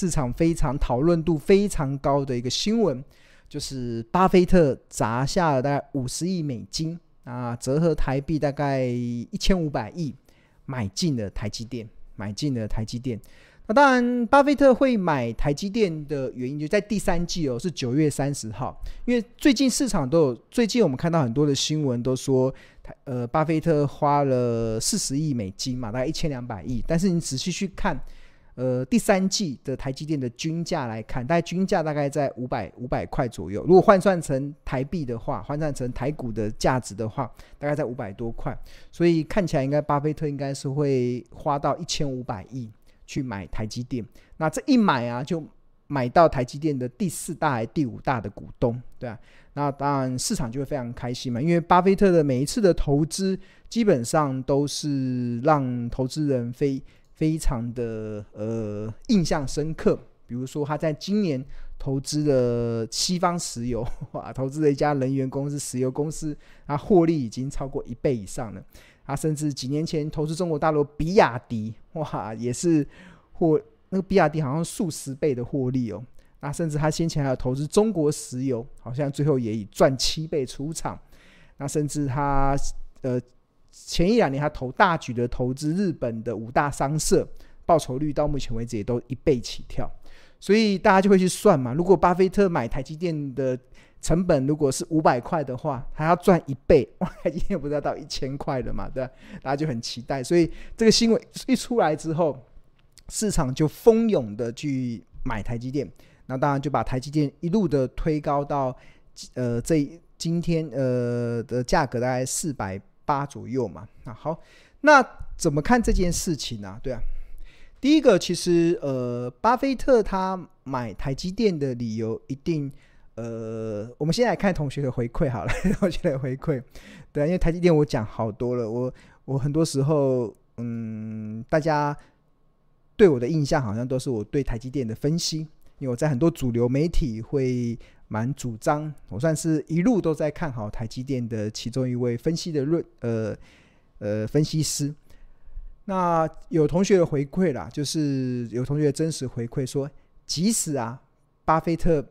市场非常讨论度非常高的一个新闻，就是巴菲特砸下了大概五十亿美金啊，折合台币大概一千五百亿，买进了台积电，买进了台积电。那当然，巴菲特会买台积电的原因就在第三季哦，是九月三十号，因为最近市场都有，最近我们看到很多的新闻都说。呃，巴菲特花了四十亿美金嘛，大概一千两百亿。但是你仔细去看，呃，第三季的台积电的均价来看，大概均价大概在五百五百块左右。如果换算成台币的话，换算成台股的价值的话，大概在五百多块。所以看起来应该巴菲特应该是会花到一千五百亿去买台积电。那这一买啊，就买到台积电的第四大还第五大的股东，对啊。那当然，市场就会非常开心嘛，因为巴菲特的每一次的投资，基本上都是让投资人非非常的呃印象深刻。比如说，他在今年投资的西方石油，哇，投资了一家能源公司、石油公司，他获利已经超过一倍以上了。他甚至几年前投资中国大陆比亚迪，哇，也是获那个比亚迪好像数十倍的获利哦。那甚至他先前还有投资中国石油，好像最后也以赚七倍出场。那甚至他呃前一两年他投大举的投资日本的五大商社，报酬率到目前为止也都一倍起跳。所以大家就会去算嘛，如果巴菲特买台积电的成本如果是五百块的话，还要赚一倍，哇，台积电不是要到一千块了嘛？对吧？大家就很期待。所以这个新闻一出来之后，市场就蜂拥的去买台积电。那当然就把台积电一路的推高到，呃，这今天呃的价格大概四百八左右嘛。那好，那怎么看这件事情呢？对啊，第一个其实呃，巴菲特他买台积电的理由一定呃，我们先来看同学的回馈好了，同学的回馈。对啊，因为台积电我讲好多了，我我很多时候嗯，大家对我的印象好像都是我对台积电的分析。因为我在很多主流媒体会蛮主张，我算是一路都在看好台积电的其中一位分析的论呃呃分析师。那有同学的回馈啦，就是有同学真实回馈说，即使啊巴菲特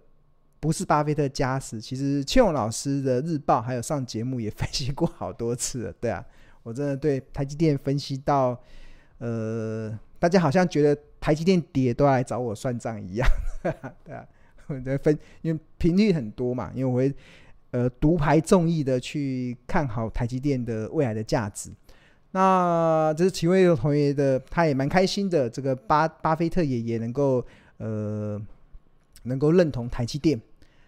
不是巴菲特家时，其实庆勇老师的日报还有上节目也分析过好多次了，对啊，我真的对台积电分析到呃。大家好像觉得台积电跌都要来找我算账一样，对啊，我在分，因为频率很多嘛，因为我会呃独排众议的去看好台积电的未来的价值。那这是其中一个同学的，他也蛮开心的，这个巴巴菲特也也能够呃能够认同台积电。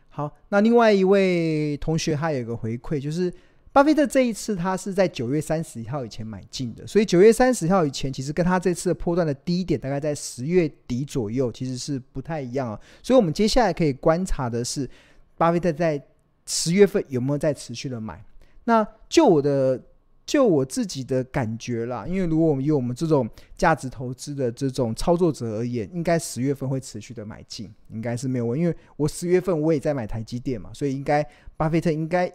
好，那另外一位同学他有个回馈就是。巴菲特这一次他是在九月三十一号以前买进的，所以九月三十号以前其实跟他这次的波段的低点大概在十月底左右，其实是不太一样啊。所以我们接下来可以观察的是，巴菲特在十月份有没有在持续的买？那就我的就我自己的感觉啦，因为如果我们以我们这种价值投资的这种操作者而言，应该十月份会持续的买进，应该是没有问，因为我十月份我也在买台积电嘛，所以应该巴菲特应该。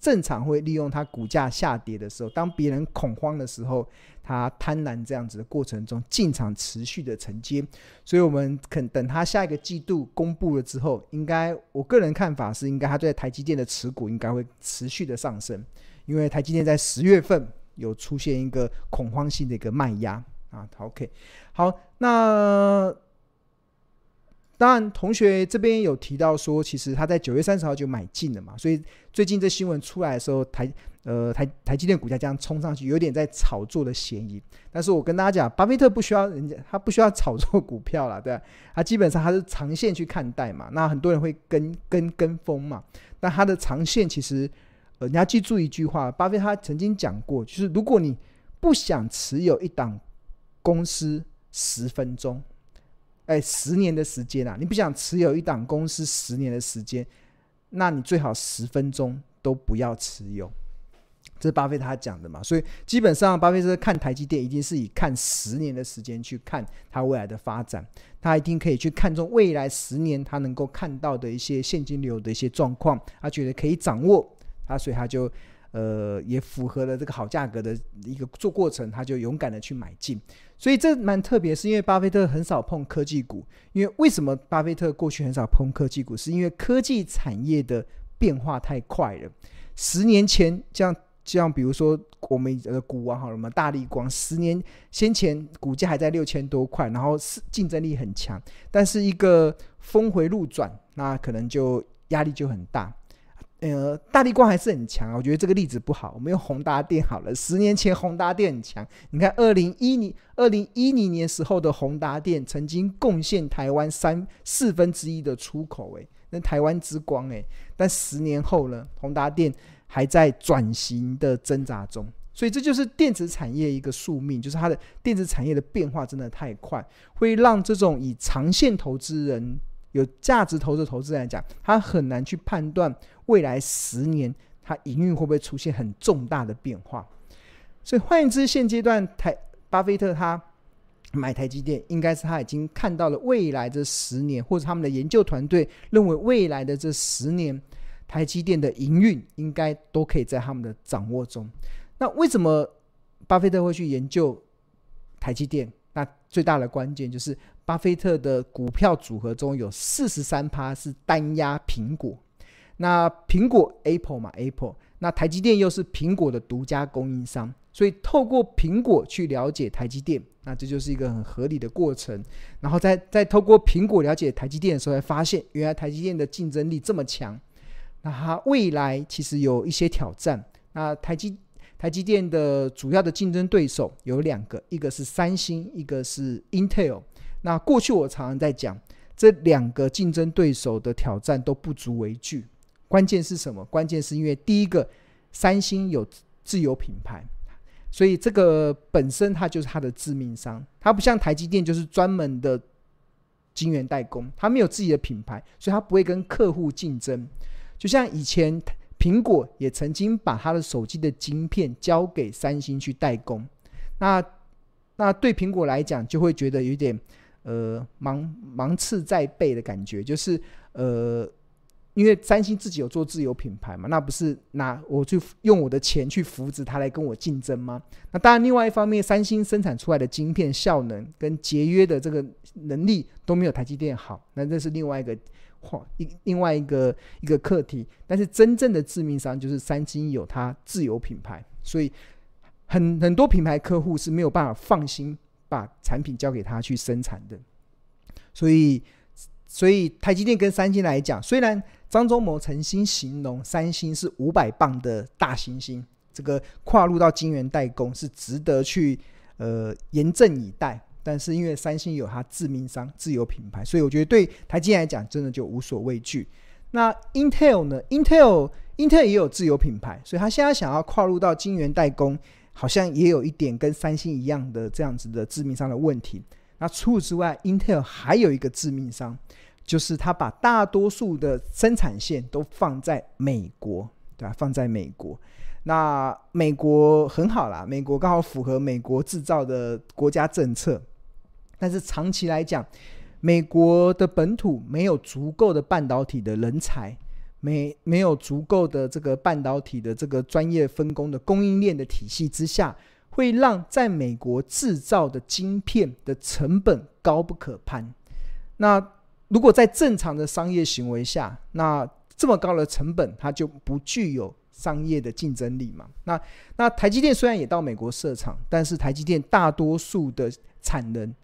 正常会利用它股价下跌的时候，当别人恐慌的时候，他贪婪这样子的过程中进场持续的承接，所以我们肯等他下一个季度公布了之后，应该我个人看法是，应该他对台积电的持股应该会持续的上升，因为台积电在十月份有出现一个恐慌性的一个卖压啊。OK，好，那。当然，同学这边有提到说，其实他在九月三十号就买进了嘛，所以最近这新闻出来的时候，台呃台台积电股价这样冲上去，有点在炒作的嫌疑。但是我跟大家讲，巴菲特不需要人家，他不需要炒作股票啦，对吧？他基本上他是长线去看待嘛。那很多人会跟跟跟风嘛，那他的长线其实，呃，你要记住一句话，巴菲特他曾经讲过，就是如果你不想持有一档公司十分钟。哎，十年的时间啊，你不想持有一档公司十年的时间，那你最好十分钟都不要持有。这是巴菲特他讲的嘛，所以基本上巴菲特看台积电一定是以看十年的时间去看它未来的发展，他一定可以去看中未来十年他能够看到的一些现金流的一些状况，他觉得可以掌握，他所以他就呃也符合了这个好价格的一个做过程，他就勇敢的去买进。所以这蛮特别，是因为巴菲特很少碰科技股。因为为什么巴菲特过去很少碰科技股？是因为科技产业的变化太快了。十年前，这样这样，比如说我们的股王好了嘛，大力光，十年先前股价还在六千多块，然后是竞争力很强，但是一个峰回路转，那可能就压力就很大。呃，大立光还是很强啊，我觉得这个例子不好。我们用宏达电好了，十年前宏达电很强。你看，二零一零二零一零年时候的宏达电曾经贡献台湾三四分之一的出口，诶，那台湾之光，诶。但十年后呢，宏达电还在转型的挣扎中。所以这就是电子产业一个宿命，就是它的电子产业的变化真的太快，会让这种以长线投资人。有价值投资投资来讲，他很难去判断未来十年他营运会不会出现很重大的变化。所以换言之，现阶段台巴菲特他买台积电，应该是他已经看到了未来这十年，或者他们的研究团队认为未来的这十年台积电的营运应该都可以在他们的掌握中。那为什么巴菲特会去研究台积电？那最大的关键就是。巴菲特的股票组合中有四十三趴是单押苹果，那苹果 Apple 嘛 Apple，那台积电又是苹果的独家供应商，所以透过苹果去了解台积电，那这就是一个很合理的过程。然后再再透过苹果了解台积电的时候，才发现原来台积电的竞争力这么强，那它未来其实有一些挑战。那台积台积电的主要的竞争对手有两个，一个是三星，一个是 Intel。那过去我常常在讲，这两个竞争对手的挑战都不足为惧。关键是什么？关键是因为第一个，三星有自有品牌，所以这个本身它就是它的致命伤。它不像台积电，就是专门的晶圆代工，它没有自己的品牌，所以它不会跟客户竞争。就像以前苹果也曾经把他的手机的晶片交给三星去代工，那那对苹果来讲就会觉得有点。呃，芒芒刺在背的感觉，就是呃，因为三星自己有做自有品牌嘛，那不是拿我去用我的钱去扶植它来跟我竞争吗？那当然，另外一方面，三星生产出来的晶片效能跟节约的这个能力都没有台积电好，那这是另外一个话，一另外一个一个课题。但是真正的致命伤就是三星有它自有品牌，所以很很多品牌客户是没有办法放心。把产品交给他去生产的，所以，所以台积电跟三星来讲，虽然张忠谋曾经形容三星是五百磅的大猩猩，这个跨入到晶圆代工是值得去呃严阵以待，但是因为三星有它致命伤自有品牌，所以我觉得对台积电来讲真的就无所畏惧。那 Intel 呢？Intel Intel 也有自有品牌，所以他现在想要跨入到晶圆代工。好像也有一点跟三星一样的这样子的致命伤的问题。那除此之外，Intel 还有一个致命伤，就是它把大多数的生产线都放在美国，对吧？放在美国，那美国很好啦，美国刚好符合美国制造的国家政策。但是长期来讲，美国的本土没有足够的半导体的人才。没没有足够的这个半导体的这个专业分工的供应链的体系之下，会让在美国制造的晶片的成本高不可攀。那如果在正常的商业行为下，那这么高的成本，它就不具有商业的竞争力嘛？那那台积电虽然也到美国设厂，但是台积电大多数的产能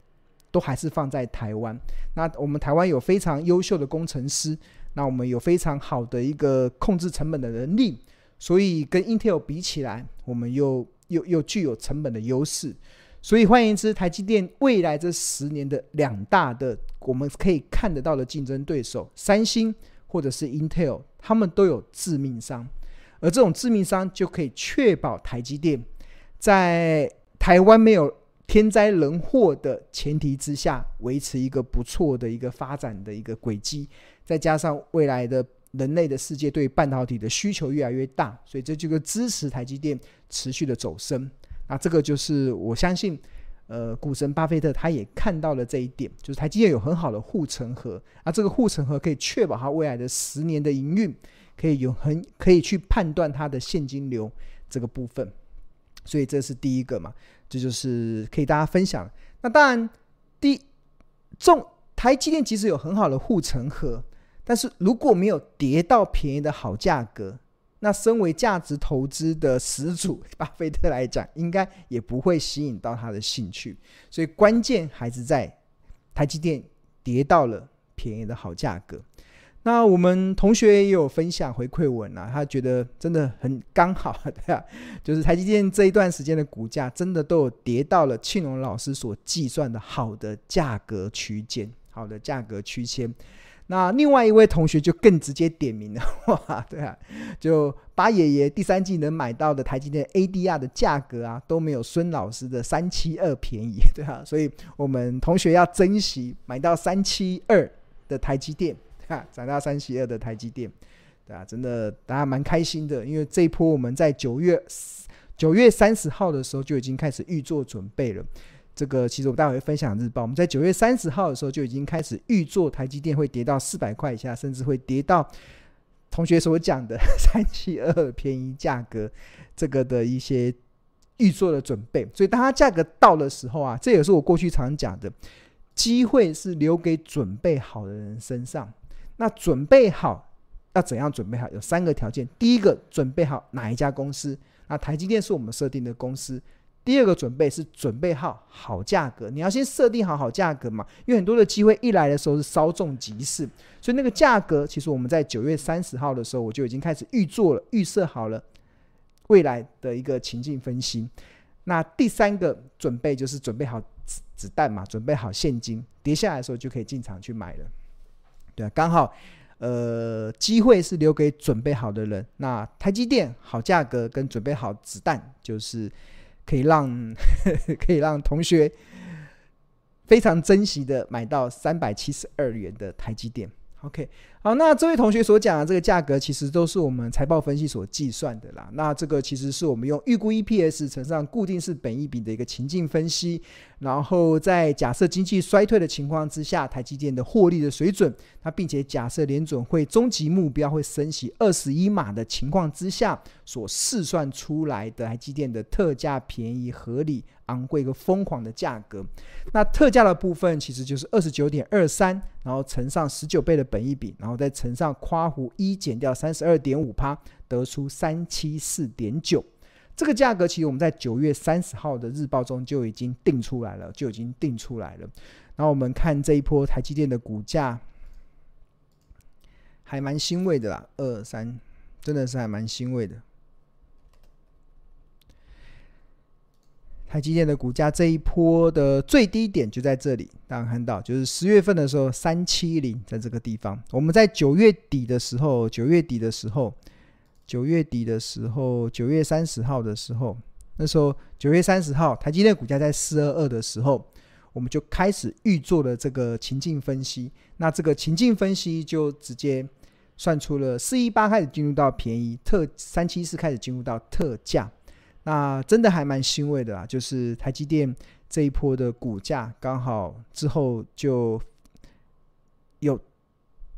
都还是放在台湾。那我们台湾有非常优秀的工程师。那我们有非常好的一个控制成本的能力，所以跟 Intel 比起来，我们又又又具有成本的优势。所以换言之，台积电未来这十年的两大的我们可以看得到的竞争对手，三星或者是 Intel，他们都有致命伤，而这种致命伤就可以确保台积电在台湾没有天灾人祸的前提之下，维持一个不错的一个发展的一个轨迹。再加上未来的人类的世界对半导体的需求越来越大，所以这就个支持台积电持续的走升。那这个就是我相信，呃，股神巴菲特他也看到了这一点，就是台积电有很好的护城河，啊，这个护城河可以确保它未来的十年的营运可以有很可以去判断它的现金流这个部分。所以这是第一个嘛。这就是可以大家分享。那当然，第重台积电其实有很好的护城河，但是如果没有跌到便宜的好价格，那身为价值投资的始祖巴菲特来讲，应该也不会吸引到他的兴趣。所以关键还是在台积电跌到了便宜的好价格。那我们同学也有分享回馈文啊，他觉得真的很刚好，对啊，就是台积电这一段时间的股价真的都有跌到了庆隆老师所计算的好的价格区间，好的价格区间。那另外一位同学就更直接点名了，哇，对啊，就八爷爷第三季能买到的台积电 ADR 的价格啊，都没有孙老师的三七二便宜，对啊，所以我们同学要珍惜买到三七二的台积电。啊，涨到三七二的台积电，对啊，真的大家蛮开心的，因为这一波我们在九月九月三十号的时候就已经开始预做准备了。这个其实我待会会分享日报，我们在九月三十号的时候就已经开始预做台积电会跌到四百块以下，甚至会跌到同学所讲的 三七二便宜价格，这个的一些预做的准备。所以当它价格到的时候啊，这也是我过去常讲的，机会是留给准备好的人身上。那准备好要怎样准备好？有三个条件。第一个，准备好哪一家公司？那台积电是我们设定的公司。第二个准备是准备好好价格。你要先设定好好价格嘛，因为很多的机会一来的时候是稍纵即逝，所以那个价格其实我们在九月三十号的时候我就已经开始预做了，预设好了未来的一个情境分析。那第三个准备就是准备好子子弹嘛，准备好现金，跌下来的时候就可以进场去买了。对啊，刚好，呃，机会是留给准备好的人。那台积电好价格跟准备好子弹，就是可以让 可以让同学非常珍惜的买到三百七十二元的台积电。OK，好，那这位同学所讲的这个价格，其实都是我们财报分析所计算的啦。那这个其实是我们用预估 EPS 乘上固定式本益比的一个情境分析，然后在假设经济衰退的情况之下，台积电的获利的水准，那并且假设联准会终极目标会升息二十一码的情况之下，所试算出来的台积电的特价便宜合理。昂贵和疯狂的价格，那特价的部分其实就是二十九点二三，然后乘上十九倍的本益比，然后再乘上括弧一减掉三十二点五趴，得出三七四点九。这个价格其实我们在九月三十号的日报中就已经定出来了，就已经定出来了。然后我们看这一波台积电的股价，还蛮欣慰的啦，二三真的是还蛮欣慰的。台积电的股价这一波的最低点就在这里，大家看到，就是十月份的时候三七零，在这个地方。我们在九月底的时候，九月底的时候，九月底的时候，九月三十号的时候，那时候九月三十号，台积电股价在四二二的时候，我们就开始预做了这个情境分析。那这个情境分析就直接算出了四一八开始进入到便宜，特三七四开始进入到特价。那真的还蛮欣慰的啦，就是台积电这一波的股价刚好之后就有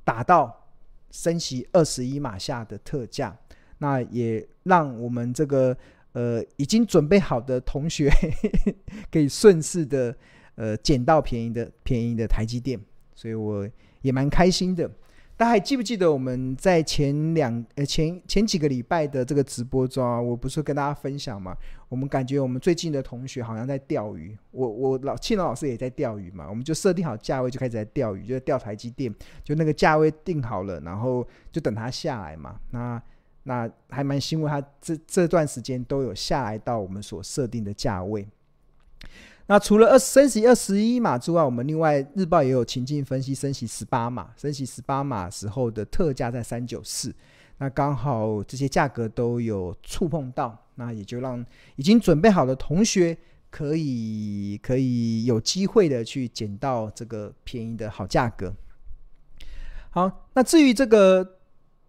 打到升息二十一码下的特价，那也让我们这个呃已经准备好的同学 可以顺势的呃捡到便宜的便宜的台积电，所以我也蛮开心的。大家还记不记得我们在前两呃前前几个礼拜的这个直播中啊，我不是跟大家分享嘛？我们感觉我们最近的同学好像在钓鱼，我我老庆隆老师也在钓鱼嘛，我们就设定好价位就开始在钓鱼，就钓台积电，就那个价位定好了，然后就等它下来嘛。那那还蛮欣慰，它这这段时间都有下来到我们所设定的价位。那除了二升息二十一码之外，我们另外日报也有情境分析升息十八码，升息十八码时候的特价在三九四，那刚好这些价格都有触碰到，那也就让已经准备好的同学可以可以有机会的去捡到这个便宜的好价格。好，那至于这个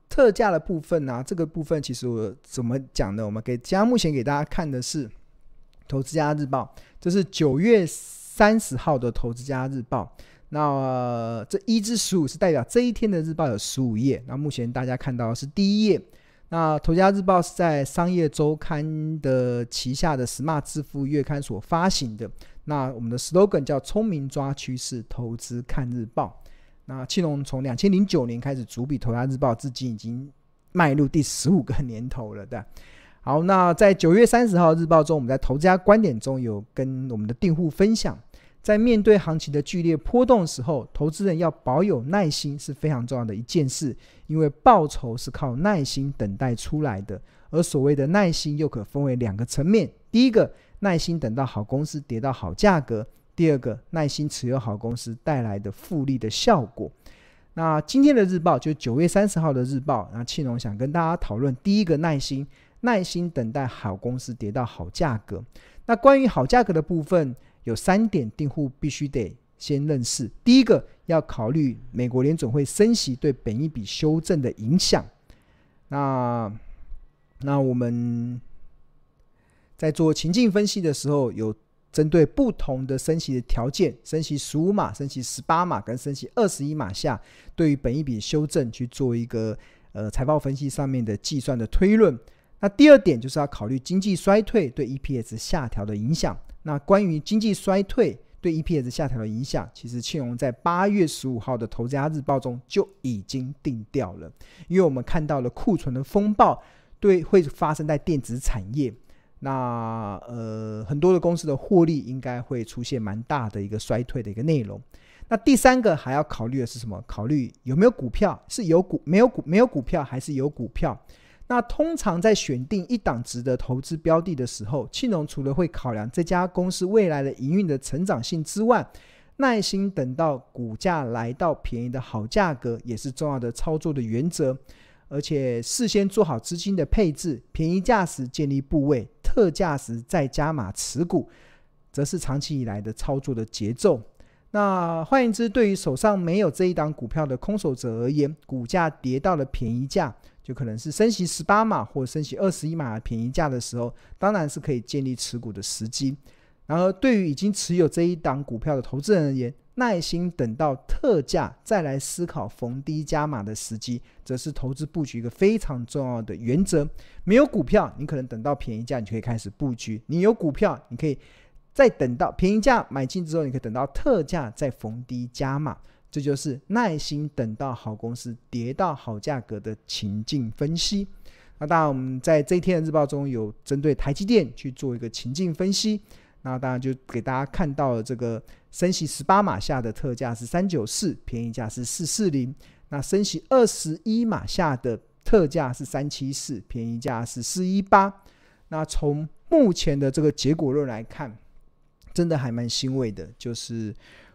特价的部分呢、这个部分其实我怎么讲呢？我们给加目前给大家看的是。投资家日报，这是九月三十号的投资家日报。那、这一至十五是代表这一天的日报有十五页。那目前大家看到的是第一页，那《头家日报》是在商业周刊的旗下的 Smart 致富月刊所发行的。那我们的 slogan 叫“聪明抓趋势，投资看日报”。那庆隆从两千零九年开始主笔《头家日报》，至今已经迈入第十五个年头了的。好，那在九月三十号日报中，我们在《投资家观点》中有跟我们的订户分享。在面对行情的剧烈波动的时候，投资人要保有耐心是非常重要的一件事，因为报酬是靠耐心等待出来的。而所谓的耐心又可分为两个层面：第一个，耐心等到好公司跌到好价格；第二个，耐心持有好公司带来的复利的效果。那今天的日报就九月三十号的日报，那庆隆想跟大家讨论第一个耐心，耐心等待好公司跌到好价格。那关于好价格的部分。有三点，订户必须得先认识。第一个，要考虑美国联总会升息对本一笔修正的影响。那那我们在做情境分析的时候，有针对不同的升息的条件，升息十五码、升息十八码跟升息二十一码下，对于本一笔修正去做一个呃财报分析上面的计算的推论。那第二点就是要考虑经济衰退对 EPS 下调的影响。那关于经济衰退对 EPS 下调的影响，其实庆隆在八月十五号的《投资家日报》中就已经定调了，因为我们看到了库存的风暴对会发生在电子产业，那呃很多的公司的获利应该会出现蛮大的一个衰退的一个内容。那第三个还要考虑的是什么？考虑有没有股票，是有股没有股没有股票还是有股票？那通常在选定一档值得投资标的的时候，庆隆除了会考量这家公司未来的营运的成长性之外，耐心等到股价来到便宜的好价格，也是重要的操作的原则。而且事先做好资金的配置，便宜价时建立部位，特价时再加码持股，则是长期以来的操作的节奏。那换言之，对于手上没有这一档股票的空手者而言，股价跌到了便宜价。就可能是升息十八码或升息二十一码的便宜价的时候，当然是可以建立持股的时机。然而，对于已经持有这一档股票的投资人而言，耐心等到特价再来思考逢低加码的时机，则是投资布局一个非常重要的原则。没有股票，你可能等到便宜价，你就可以开始布局；你有股票，你可以再等到便宜价买进之后，你可以等到特价再逢低加码。这就是耐心等到好公司跌到好价格的情境分析。那当然，我们在这一天的日报中有针对台积电去做一个情境分析。那当然就给大家看到了这个升息十八码下的特价是三九四，便宜价是四四零。那升息二十一码下的特价是三七四，便宜价是四一八。那从目前的这个结果论来看，真的还蛮欣慰的，就是。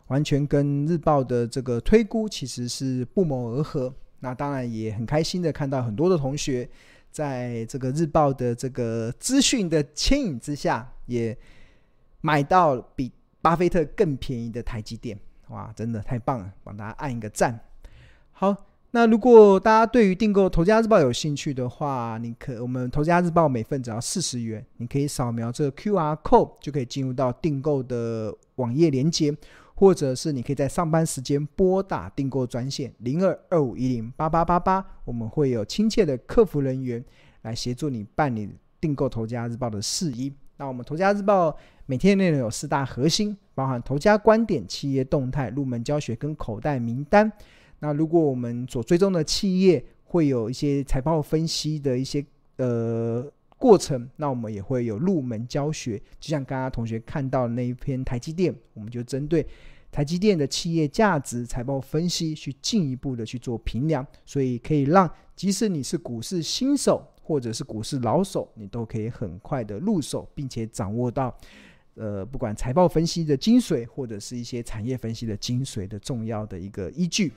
完全跟日报的这个推估其实是不谋而合。那当然也很开心的看到很多的同学在这个日报的这个资讯的牵引之下，也买到比巴菲特更便宜的台积电。哇，真的太棒了，帮大家按一个赞。好，那如果大家对于订购头家日报有兴趣的话，你可我们头家日报每份只要四十元，你可以扫描这个 QR code 就可以进入到订购的网页连接。或者是你可以在上班时间拨打订购专线零二二五一零八八八八，我们会有亲切的客服人员来协助你办理订购头家日报的事宜。那我们头家日报每天内容有四大核心，包含头家观点、企业动态、入门教学跟口袋名单。那如果我们所追踪的企业会有一些财报分析的一些呃。过程，那我们也会有入门教学，就像刚刚同学看到那一篇台积电，我们就针对台积电的企业价值、财报分析去进一步的去做评量，所以可以让即使你是股市新手或者是股市老手，你都可以很快的入手，并且掌握到，呃，不管财报分析的精髓或者是一些产业分析的精髓的重要的一个依据。